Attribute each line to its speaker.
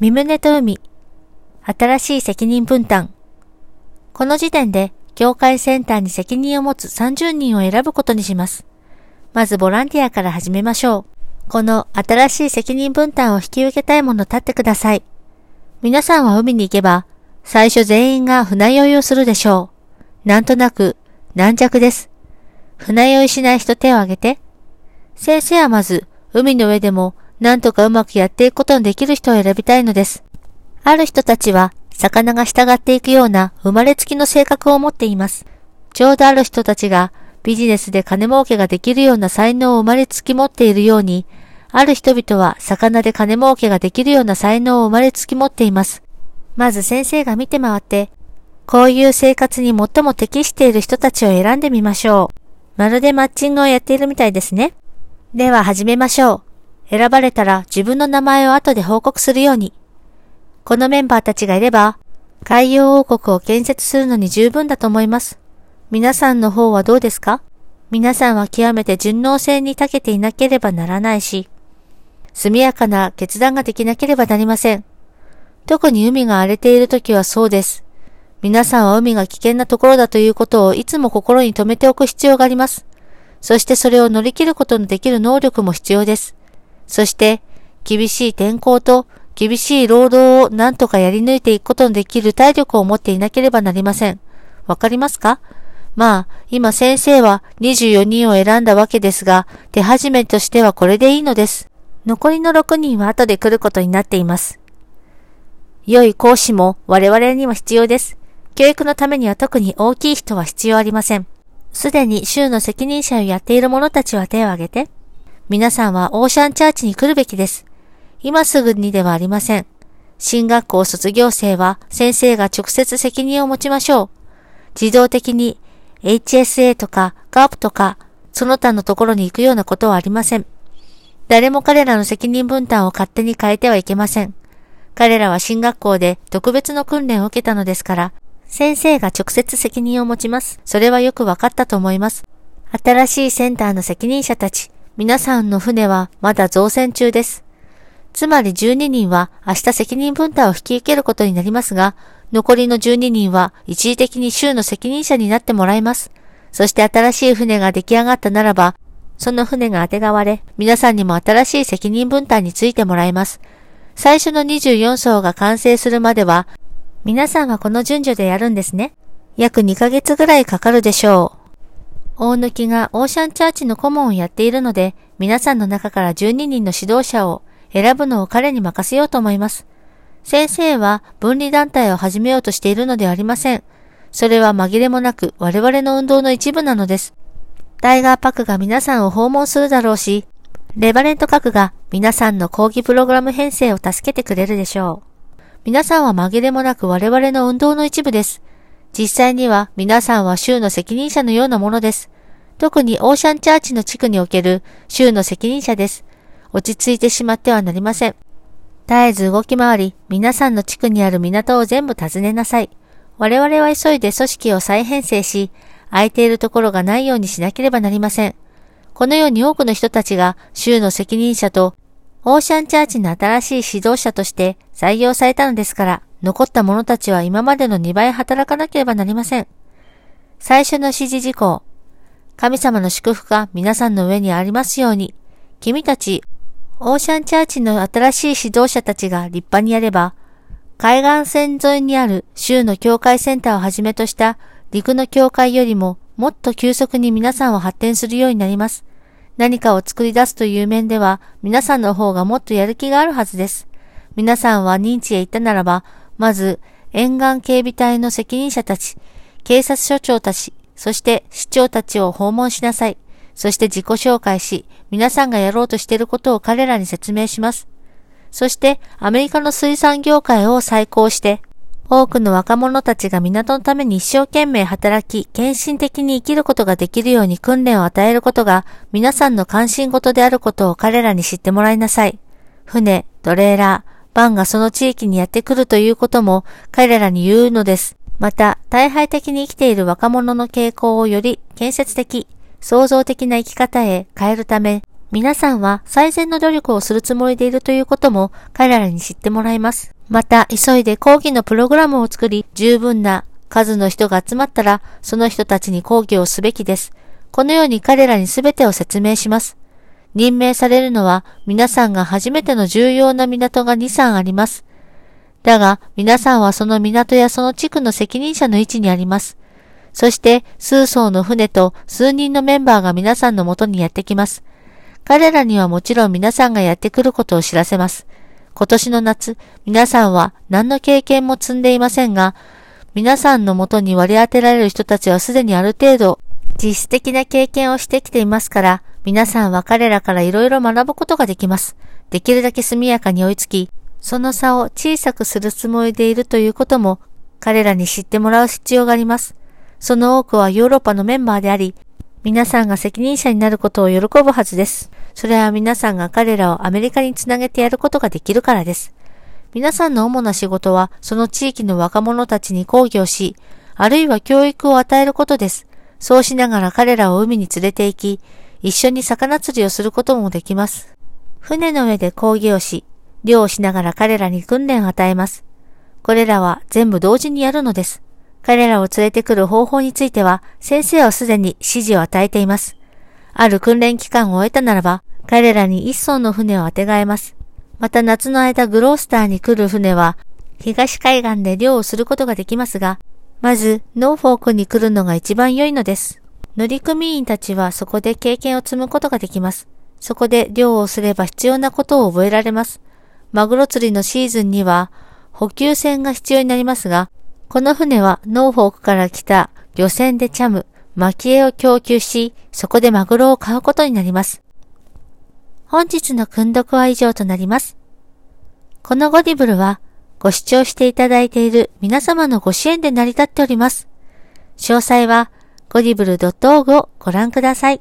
Speaker 1: 身胸と海。新しい責任分担。この時点で、業界センターに責任を持つ30人を選ぶことにします。まずボランティアから始めましょう。この新しい責任分担を引き受けたいもの立ってください。皆さんは海に行けば、最初全員が船酔いをするでしょう。なんとなく、軟弱です。船酔いしない人手を挙げて。先生はまず、海の上でもなんとかうまくやっていくことのできる人を選びたいのです。ある人たちは、魚が従っていくような生まれつきの性格を持っています。ちょうどある人たちがビジネスで金儲けができるような才能を生まれつき持っているように、ある人々は魚で金儲けができるような才能を生まれつき持っています。まず先生が見て回って、こういう生活に最も適している人たちを選んでみましょう。まるでマッチングをやっているみたいですね。では始めましょう。選ばれたら自分の名前を後で報告するように。このメンバーたちがいれば、海洋王国を建設するのに十分だと思います。皆さんの方はどうですか？皆さんは極めて順応性に長けていなければならないし、速やかな決断ができなければなりません。特に海が荒れている時はそうです。皆さんは海が危険なところだということをいつも心に留めておく必要があります。そしてそれを乗り切ることのできる能力も必要です。そして、厳しい天候と厳しい労働を何とかやり抜いていくことのできる体力を持っていなければなりません。わかりますか？まあ、今先生は24人を選んだわけですが、手始めとしてはこれでいいのです。残りの6人は後で来ることになっています。良い講師も我々には必要です。教育のためには特に大きい人は必要ありません。すでに州の責任者をやっている者たちは手を挙げて。皆さんはオーシャンチャーチに来るべきです。今すぐにではありません。新学校卒業生は先生が直接責任を持ちましょう。自動的に HSA とか GAP とかその他のところに行くようなことはありません。誰も彼らの責任分担を勝手に変えてはいけません。彼らは新学校で特別の訓練を受けたのですから、先生が直接責任を持ちます。それはよくわかったと思います。新しいセンターの責任者たち、皆さんの船はまだ造船中です。つまり12人は明日責任分担を引き受けることになりますが、残りの12人は一時的に州の責任者になってもらいます。そして新しい船が出来上がったならば、その船が当てがわれ、皆さんにも新しい責任分担についてもらいます。最初の24層が完成するまでは、皆さんはこの順序でやるんですね。約2ヶ月ぐらいかかるでしょう。大抜がオーシャンチャーチの顧問をやっているので、皆さんの中から12人の指導者を選ぶのを彼に任せようと思います。先生は分離団体を始めようとしているのではありません。それは紛れもなく我々の運動の一部なのです。タイガーパクが皆さんを訪問するだろうし、レバレント核が皆さんの講義プログラム編成を助けてくれるでしょう。皆さんは紛れもなく我々の運動の一部です。実際には皆さんは州の責任者のようなものです。特にオーシャンチャーチの地区における州の責任者です。落ち着いてしまってはなりません。絶えず動き回り、皆さんの地区にある港を全部訪ねなさい。我々は急いで組織を再編成し、空いているところがないようにしなければなりません。このように多くの人たちが州の責任者とオーシャンチャーチの新しい指導者として採用されたのですから、残った者たちは今までの2倍働かなければなりません。最初の指示事項。神様の祝福が皆さんの上にありますように、君たちオーシャンチャーチの新しい指導者たちが立派にやれば、海岸線沿いにある州の境界センターをはじめとした陸の境界よりももっと急速に皆さんを発展するようになります。何かを作り出すという面では皆さんの方がもっとやる気があるはずです。皆さんは認知へ行ったならば、まず沿岸警備隊の責任者たち、警察署長たち、そして市長たちを訪問しなさい。そして自己紹介し、皆さんがやろうとしていることを彼らに説明します。そしてアメリカの水産業界を再興して、多くの若者たちが港のために一生懸命働き、献身的に生きることができるように訓練を与えることが皆さんの関心事であることを彼らに知ってもらいなさい。船、トレーラー、バンがその地域にやってくるということも彼らに言うのです。また、大敗的に生きている若者の傾向をより建設的、創造的な生き方へ変えるため、皆さんは最善の努力をするつもりでいるということも彼らに知ってもらいます。また、急いで講義のプログラムを作り、十分な数の人が集まったら、その人たちに講義をすべきです。このように彼らに全てを説明します。任命されるのは、皆さんが初めての重要な港が2、3あります。だが、皆さんはその港やその地区の責任者の位置にあります。そして、数艘の船と数人のメンバーが皆さんのもとにやってきます。彼らにはもちろん皆さんがやってくることを知らせます。今年の夏、皆さんは何の経験も積んでいませんが、皆さんのもとに割り当てられる人たちはすでにある程度実質的な経験をしてきていますから、皆さんは彼らからいろいろ学ぶことができます。できるだけ速やかに追いつき、その差を小さくするつもりでいるということも彼らに知ってもらう必要があります。その多くはヨーロッパのメンバーであり、皆さんが責任者になることを喜ぶはずです。それは皆さんが彼らをアメリカにつなげてやることができるからです。皆さんの主な仕事は、その地域の若者たちに講義をし、あるいは教育を与えることです。そうしながら彼らを海に連れて行き、一緒に魚釣りをすることもできます。船の上で講義をし、漁をしながら彼らに訓練を与えます。これらは全部同時にやるのです。彼らを連れてくる方法については、先生はすでに指示を与えています。ある訓練期間を終えたならば、彼らに一艘の船を当てがえます。また夏の間グロースターに来る船は、東海岸で漁をすることができますが、まず、ノーフォークに来るのが一番良いのです。乗組員たちはそこで経験を積むことができます。そこで漁をすれば必要なことを覚えられます。マグロ釣りのシーズンには補給船が必要になりますが、この船はノーフォークから来た漁船で chum、撒き餌を供給し、そこでマグロを買うことになります。本日の訓読は以上となります。このゴディブルは、ご視聴していただいている皆様のご支援で成り立っております。詳細は、ゴディブル .org をご覧ください。